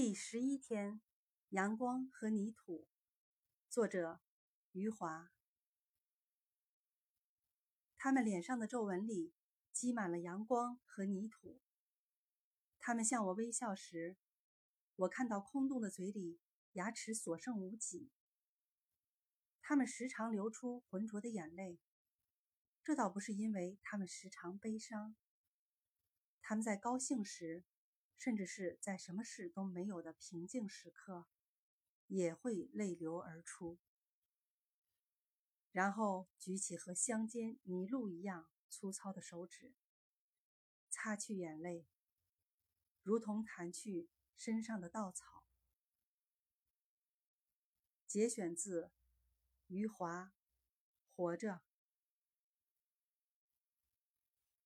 第十一天，阳光和泥土。作者：余华。他们脸上的皱纹里积满了阳光和泥土。他们向我微笑时，我看到空洞的嘴里牙齿所剩无几。他们时常流出浑浊的眼泪，这倒不是因为他们时常悲伤。他们在高兴时，甚至是在什么事都没有的平静时刻，也会泪流而出，然后举起和乡间泥路一样粗糙的手指，擦去眼泪，如同弹去身上的稻草。节选自余华《活着》。